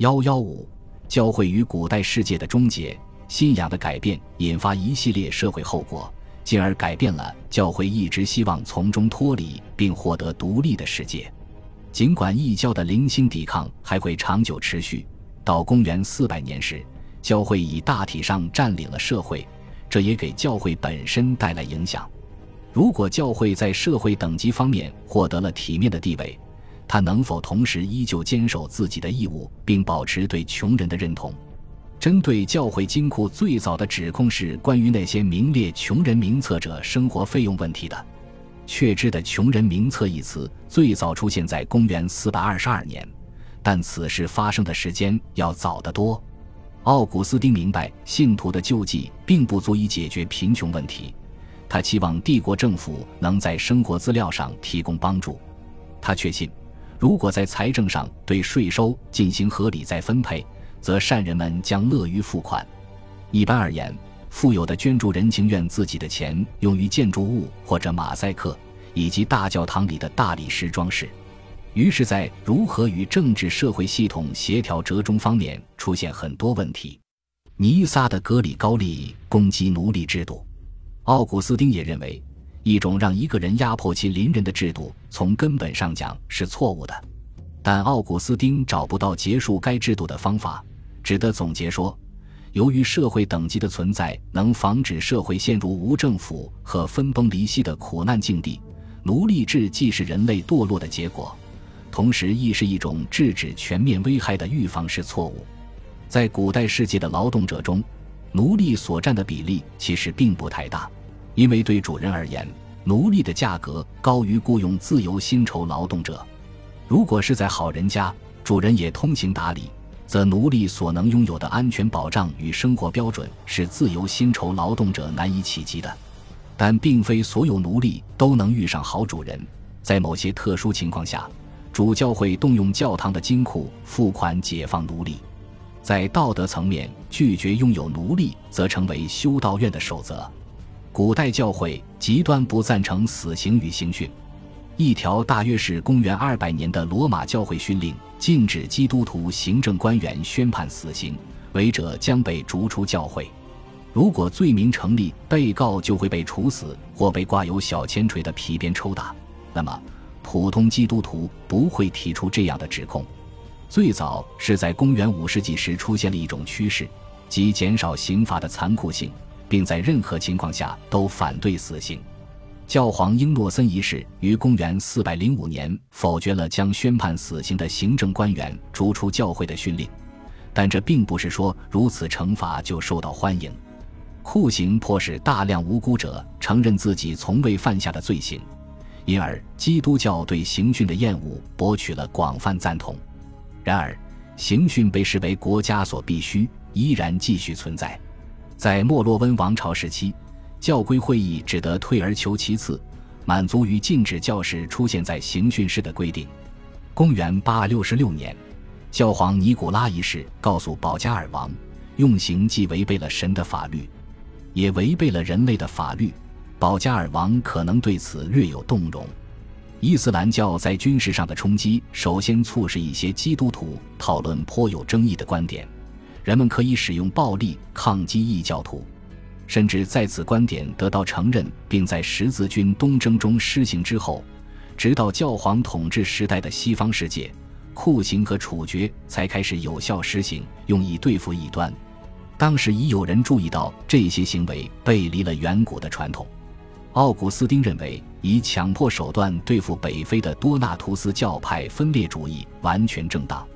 幺幺五，教会与古代世界的终结，信仰的改变引发一系列社会后果，进而改变了教会一直希望从中脱离并获得独立的世界。尽管异教的零星抵抗还会长久持续，到公元四百年时，教会已大体上占领了社会，这也给教会本身带来影响。如果教会在社会等级方面获得了体面的地位，他能否同时依旧坚守自己的义务，并保持对穷人的认同？针对教会金库最早的指控是关于那些名列穷人名册者生活费用问题的。确知的“穷人名册”一词最早出现在公元422年，但此事发生的时间要早得多。奥古斯丁明白，信徒的救济并不足以解决贫穷问题，他期望帝国政府能在生活资料上提供帮助。他确信。如果在财政上对税收进行合理再分配，则善人们将乐于付款。一般而言，富有的捐助人情愿自己的钱用于建筑物或者马赛克，以及大教堂里的大理石装饰。于是，在如何与政治社会系统协调折中方面出现很多问题。尼撒的格里高利攻击奴隶制度，奥古斯丁也认为。一种让一个人压迫其邻人的制度，从根本上讲是错误的。但奥古斯丁找不到结束该制度的方法，只得总结说：由于社会等级的存在能防止社会陷入无政府和分崩离析的苦难境地，奴隶制既是人类堕落的结果，同时亦是一种制止全面危害的预防式错误。在古代世界的劳动者中，奴隶所占的比例其实并不太大。因为对主人而言，奴隶的价格高于雇佣自由薪酬劳动者。如果是在好人家，主人也通情达理，则奴隶所能拥有的安全保障与生活标准是自由薪酬劳动者难以企及的。但并非所有奴隶都能遇上好主人，在某些特殊情况下，主教会动用教堂的金库付款解放奴隶。在道德层面，拒绝拥有奴隶则成为修道院的守则。古代教会极端不赞成死刑与刑讯，一条大约是公元二百年的罗马教会训令禁止基督徒行政官员宣判死刑，违者将被逐出教会。如果罪名成立，被告就会被处死或被挂有小铅锤的皮鞭抽打。那么，普通基督徒不会提出这样的指控。最早是在公元五世纪时出现了一种趋势，即减少刑罚的残酷性。并在任何情况下都反对死刑。教皇英诺森一世于公元405年否决了将宣判死刑的行政官员逐出教会的训令，但这并不是说如此惩罚就受到欢迎。酷刑迫使大量无辜者承认自己从未犯下的罪行，因而基督教对刑讯的厌恶博取了广泛赞同。然而，刑讯被视为国家所必须，依然继续存在。在莫洛温王朝时期，教规会议只得退而求其次，满足于禁止教士出现在刑讯室的规定。公元866年，教皇尼古拉一世告诉保加尔王，用刑既违背了神的法律，也违背了人类的法律。保加尔王可能对此略有动容。伊斯兰教在军事上的冲击，首先促使一些基督徒讨论颇有争议的观点。人们可以使用暴力抗击异教徒，甚至在此观点得到承认，并在十字军东征中施行之后，直到教皇统治时代的西方世界，酷刑和处决才开始有效实行，用以对付异端。当时已有人注意到这些行为背离了远古的传统。奥古斯丁认为，以强迫手段对付北非的多纳图斯教派分裂主义完全正当。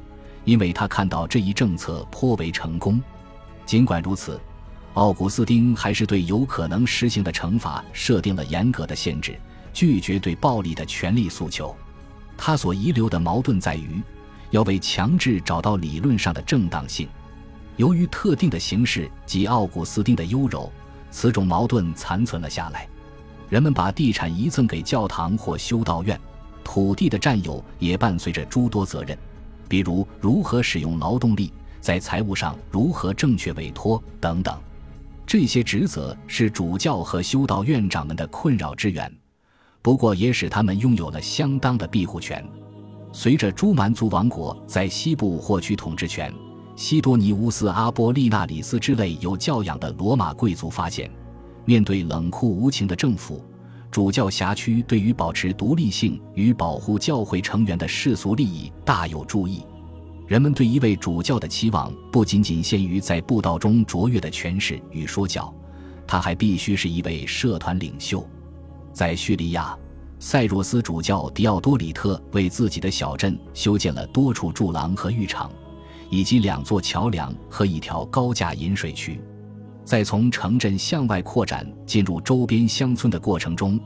因为他看到这一政策颇为成功，尽管如此，奥古斯丁还是对有可能实行的惩罚设定了严格的限制，拒绝对暴力的权利诉求。他所遗留的矛盾在于，要为强制找到理论上的正当性。由于特定的形式及奥古斯丁的优柔，此种矛盾残存了下来。人们把地产遗赠给教堂或修道院，土地的占有也伴随着诸多责任。比如如何使用劳动力，在财务上如何正确委托等等，这些职责是主教和修道院长们的困扰之源，不过也使他们拥有了相当的庇护权。随着朱蛮族王国在西部获取统治权，西多尼乌斯、阿波利纳里斯之类有教养的罗马贵族发现，面对冷酷无情的政府，主教辖区对于保持独立性与保护教会成员的世俗利益大有注意。人们对一位主教的期望不仅仅限于在布道中卓越的诠释与说教，他还必须是一位社团领袖。在叙利亚。塞若斯主教迪奥多里特为自己的小镇修建了多处柱廊和浴场，以及两座桥梁和一条高架引水渠。在从城镇向外扩展进入周边乡村的过程中，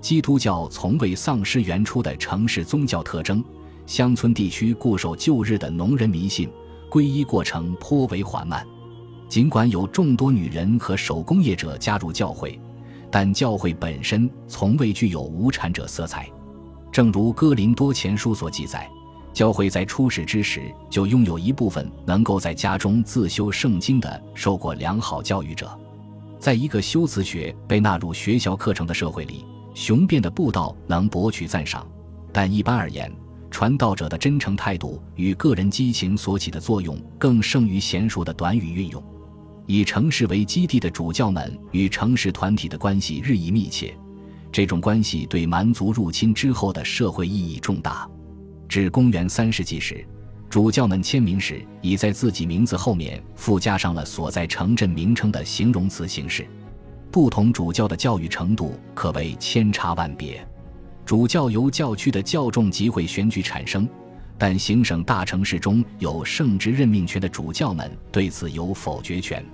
基督教从未丧失原初的城市宗教特征。乡村地区固守旧日的农人迷信，皈依过程颇为缓慢。尽管有众多女人和手工业者加入教会。但教会本身从未具有无产者色彩，正如哥林多前书所记载，教会在初始之时就拥有一部分能够在家中自修圣经的受过良好教育者。在一个修辞学被纳入学校课程的社会里，雄辩的布道能博取赞赏，但一般而言，传道者的真诚态度与个人激情所起的作用更胜于娴熟的短语运用。以城市为基地的主教们与城市团体的关系日益密切，这种关系对蛮族入侵之后的社会意义重大。至公元三世纪时，主教们签名时已在自己名字后面附加上了所在城镇名称的形容词形式。不同主教的教育程度可谓千差万别。主教由教区的教众集会选举产生，但行省大城市中有圣职任命权的主教们对此有否决权。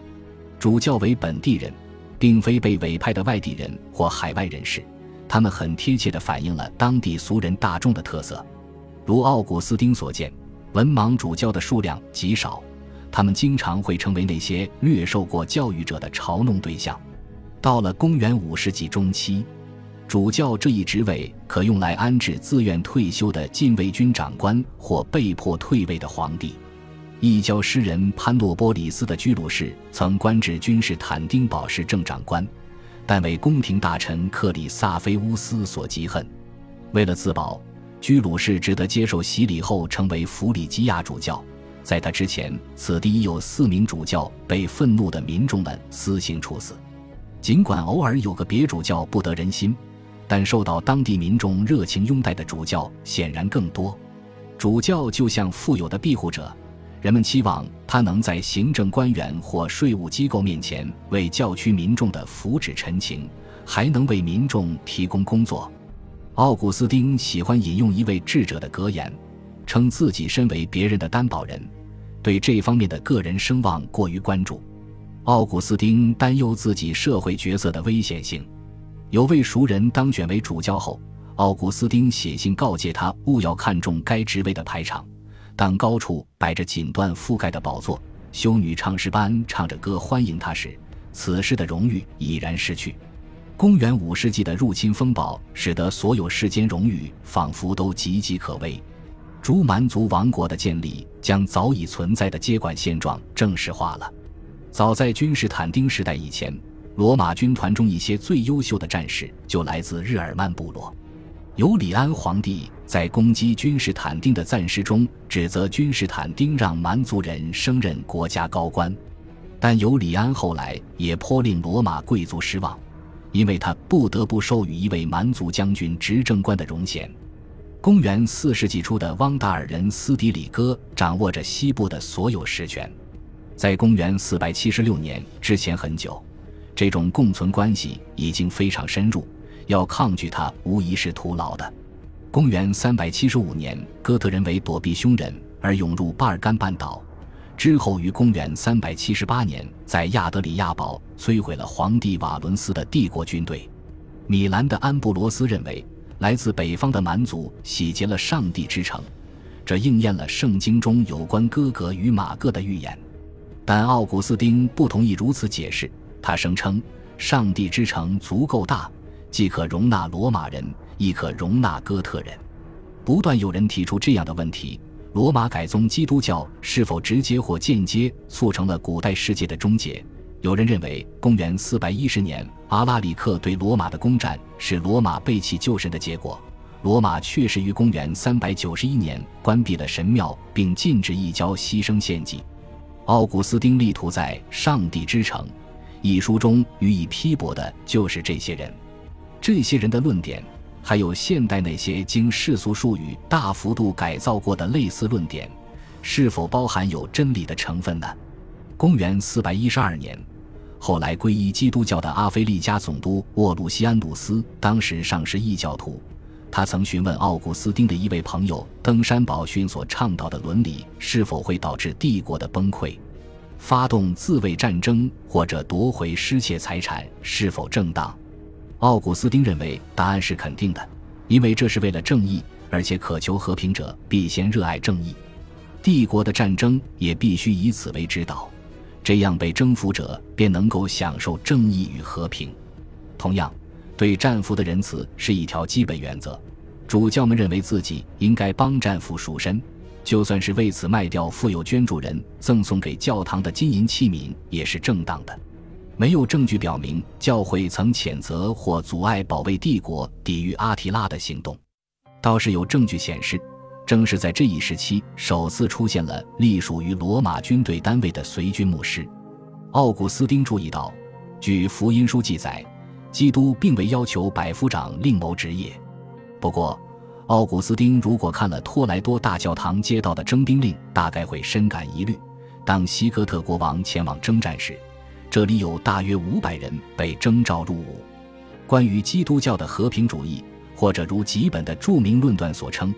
主教为本地人，并非被委派的外地人或海外人士，他们很贴切地反映了当地俗人大众的特色。如奥古斯丁所见，文盲主教的数量极少，他们经常会成为那些略受过教育者的嘲弄对象。到了公元五世纪中期，主教这一职位可用来安置自愿退休的禁卫军长官或被迫退位的皇帝。异教诗人潘诺波里斯的居鲁士曾官至君士坦丁堡市政长官，但为宫廷大臣克里萨菲乌斯所嫉恨。为了自保，居鲁士只得接受洗礼后成为弗里吉亚主教。在他之前，此地已有四名主教被愤怒的民众们私刑处死。尽管偶尔有个别主教不得人心，但受到当地民众热情拥戴的主教显然更多。主教就像富有的庇护者。人们期望他能在行政官员或税务机构面前为教区民众的福祉陈情，还能为民众提供工作。奥古斯丁喜欢引用一位智者的格言，称自己身为别人的担保人，对这方面的个人声望过于关注。奥古斯丁担忧自己社会角色的危险性。有位熟人当选为主教后，奥古斯丁写信告诫他勿要看重该职位的排场。当高处摆着锦缎覆盖的宝座，修女唱诗班唱着歌欢迎他时，此事的荣誉已然失去。公元五世纪的入侵风暴使得所有世间荣誉仿佛都岌岌可危。诸蛮族王国的建立将早已存在的接管现状正式化了。早在君士坦丁时代以前，罗马军团中一些最优秀的战士就来自日耳曼部落。尤里安皇帝在攻击君士坦丁的赞诗中，指责君士坦丁让蛮族人升任国家高官，但尤里安后来也颇令罗马贵族失望，因为他不得不授予一位蛮族将军执政官的荣衔。公元四世纪初的汪达尔人斯迪里戈掌握着西部的所有实权，在公元四百七十六年之前很久，这种共存关系已经非常深入。要抗拒他，无疑是徒劳的。公元三百七十五年，哥特人为躲避凶人而涌入巴尔干半岛，之后于公元三百七十八年在亚德里亚堡摧毁了皇帝瓦伦斯的帝国军队。米兰的安布罗斯认为，来自北方的蛮族洗劫了上帝之城，这应验了圣经中有关哥格与马各的预言。但奥古斯丁不同意如此解释，他声称上帝之城足够大。既可容纳罗马人，亦可容纳哥特人。不断有人提出这样的问题：罗马改宗基督教是否直接或间接促成了古代世界的终结？有人认为，公元四百一十年阿拉里克对罗马的攻占是罗马背弃旧神的结果；罗马确实于公元391年关闭了神庙，并禁止异教牺牲献祭。奥古斯丁力图在《上帝之城》一书中予以批驳的就是这些人。这些人的论点，还有现代那些经世俗术语大幅度改造过的类似论点，是否包含有真理的成分呢？公元412年，后来皈依基督教的阿非利加总督沃鲁西安努斯，当时尚是异教徒。他曾询问奥古斯丁的一位朋友登山宝训所倡导的伦理是否会导致帝国的崩溃，发动自卫战争或者夺回失窃财产是否正当？奥古斯丁认为答案是肯定的，因为这是为了正义，而且渴求和平者必先热爱正义，帝国的战争也必须以此为指导，这样被征服者便能够享受正义与和平。同样。对战俘的仁慈是一条基本原则。主教们认为自己应该帮战俘赎身，就算是为此卖掉富有捐助人赠送给教堂的金银器皿也是正当的。没有证据表明教会曾谴责或阻碍保卫帝国、抵御阿提拉的行动，倒是有证据显示，正是在这一时期首次出现了隶属于罗马军队单位的随军牧师。奥古斯丁注意到，据福音书记载。基督并未要求百夫长另谋职业。不过，奥古斯丁如果看了托莱多大教堂接到的征兵令，大概会深感疑虑。当西哥特国王前往征战时，这里有大约五百人被征召入伍。关于基督教的和平主义，或者如吉本的著名论断所称，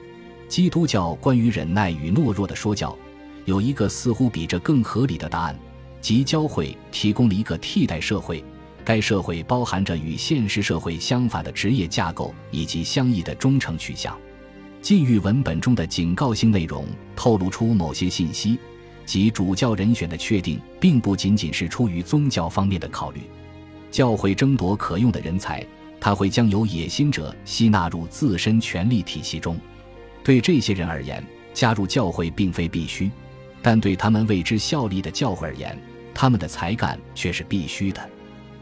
基督教关于忍耐与懦弱的说教，有一个似乎比这更合理的答案，即教会提供了一个替代社会。该社会包含着与现实社会相反的职业架构以及相异的忠诚取向。禁欲文本中的警告性内容透露出某些信息，即主教人选的确定并不仅仅是出于宗教方面的考虑。教会争夺可用的人才，他会将有野心者吸纳入自身权力体系中。对这些人而言，加入教会并非必须；但对他们为之效力的教会而言，他们的才干却是必须的。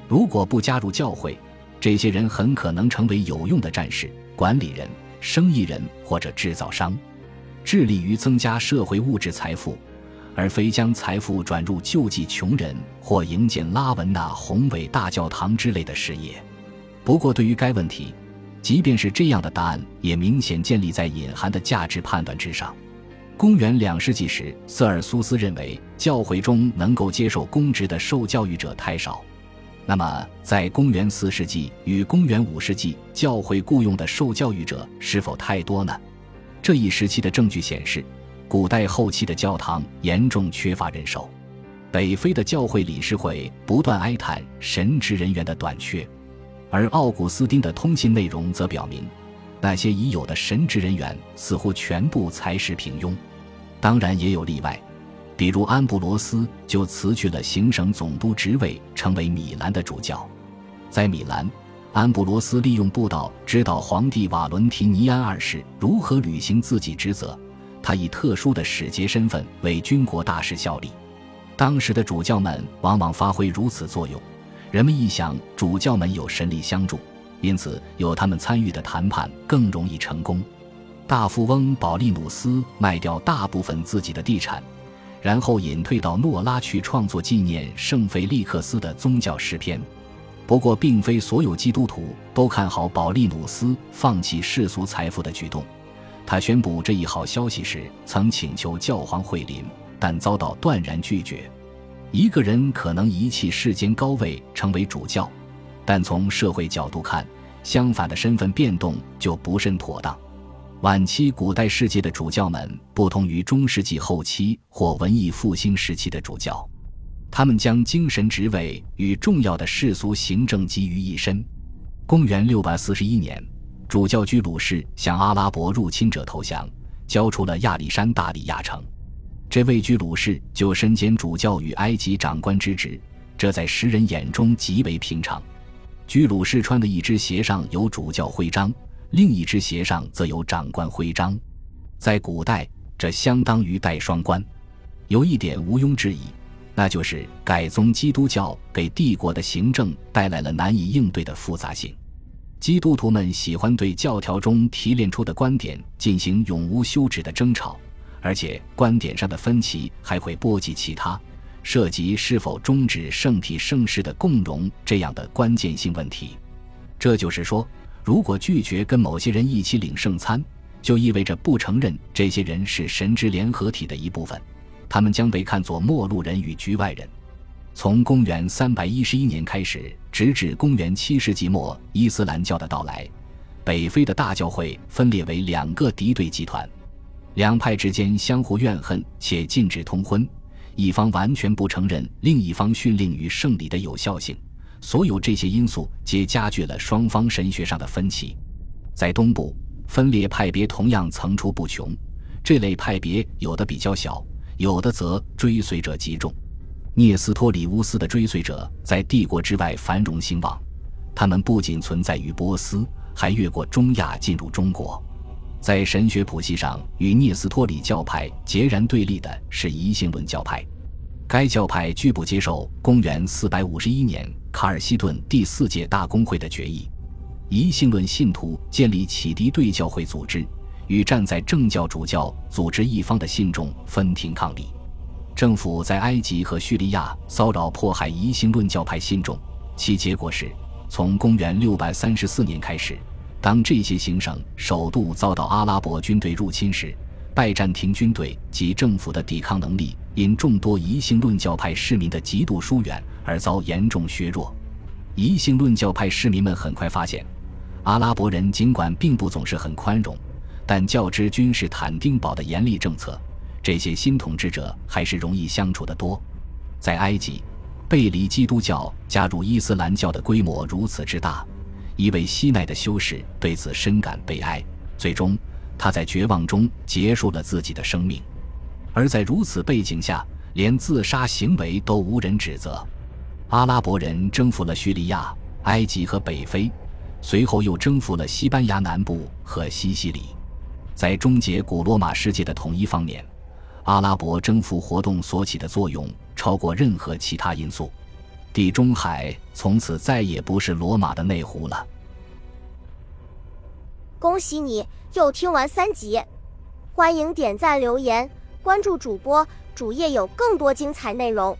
如果不加入教会，这些人很可能成为有用的战士、管理人、生意人或者制造商，致力于增加社会物质财富，而非将财富转入救济穷人或营建拉文纳宏伟大教堂之类的事业。不过，对于该问题，即便是这样的答案，也明显建立在隐含的价值判断之上。公元两世纪时，瑟尔苏斯认为教会中能够接受公职的受教育者太少。那么，在公元四世纪与公元五世纪，教会雇佣的受教育者是否太多呢？这一时期的证据显示，古代后期的教堂严重缺乏人手。北非的教会理事会不断哀叹神职人员的短缺，而奥古斯丁的通信内容则表明，那些已有的神职人员似乎全部才识平庸。当然，也有例外。比如安布罗斯就辞去了行省总督职位，成为米兰的主教。在米兰，安布罗斯利用布道指导皇帝瓦伦提尼安二世如何履行自己职责。他以特殊的使节身份为军国大事效力。当时的主教们往往发挥如此作用，人们一想主教们有神力相助，因此有他们参与的谈判更容易成功。大富翁保利努斯卖掉大部分自己的地产。然后隐退到诺拉去创作纪念圣费利克斯的宗教诗篇。不过，并非所有基督徒都看好保利努斯放弃世俗财富的举动。他宣布这一好消息时，曾请求教皇惠临，但遭到断然拒绝。一个人可能遗弃世间高位成为主教，但从社会角度看，相反的身份变动就不甚妥当。晚期古代世界的主教们不同于中世纪后期或文艺复兴时期的主教，他们将精神职位与重要的世俗行政集于一身。公元六百四十一年，主教居鲁士向阿拉伯入侵者投降，交出了亚历山大里亚城。这位居鲁士就身兼主教与埃及长官之职，这在时人眼中极为平常。居鲁士穿的一只鞋上有主教徽章。另一只鞋上则有长官徽章，在古代，这相当于戴双冠。有一点毋庸置疑，那就是改宗基督教给帝国的行政带来了难以应对的复杂性。基督徒们喜欢对教条中提炼出的观点进行永无休止的争吵，而且观点上的分歧还会波及其他涉及是否终止圣体圣事的共荣这样的关键性问题。这就是说，如果拒绝跟某些人一起领圣餐，就意味着不承认这些人是神之联合体的一部分，他们将被看作陌路人与局外人。从公元311年开始，直至公元7世纪末，伊斯兰教的到来，北非的大教会分裂为两个敌对集团，两派之间相互怨恨且禁止通婚，一方完全不承认另一方训令与圣礼的有效性。所有这些因素皆加剧了双方神学上的分歧。在东部，分裂派别同样层出不穷，这类派别有的比较小，有的则追随者极众。聂斯托里乌斯的追随者在帝国之外繁荣兴旺，他们不仅存在于波斯，还越过中亚进入中国。在神学谱系上，与聂斯托里教派截然对立的是疑性论教派，该教派拒不接受公元451年卡尔西顿第四届大公会的决议。疑性论信徒建立启迪对教会组织，与站在正教主教组织一方的信众分庭抗礼。政府在埃及和叙利亚骚扰迫害疑心论教派信众，其结果是，从公元634年开始，当这些行省首度遭到阿拉伯军队入侵时，拜占庭军队及政府的抵抗能力因众多疑心论教派市民的极度疏远而遭严重削弱。疑心论教派市民们很快发现，阿拉伯人尽管并不总是很宽容，但较之君士坦丁堡的严厉政策。这些新统治者还是容易相处得多。在埃及，背离基督教加入伊斯兰教的规模如此之大，一位西奈的修士对此深感悲哀。最终，他在绝望中结束了自己的生命。而在如此背景下，连自杀行为都无人指责。阿拉伯人征服了叙利亚、埃及和北非，随后又征服了西班牙南部和西西里。在终结古罗马世界的统一方面，阿拉伯征服活动所起的作用超过任何其他因素，地中海从此再也不是罗马的内湖了。恭喜你又听完三集，欢迎点赞、留言、关注主播，主页有更多精彩内容。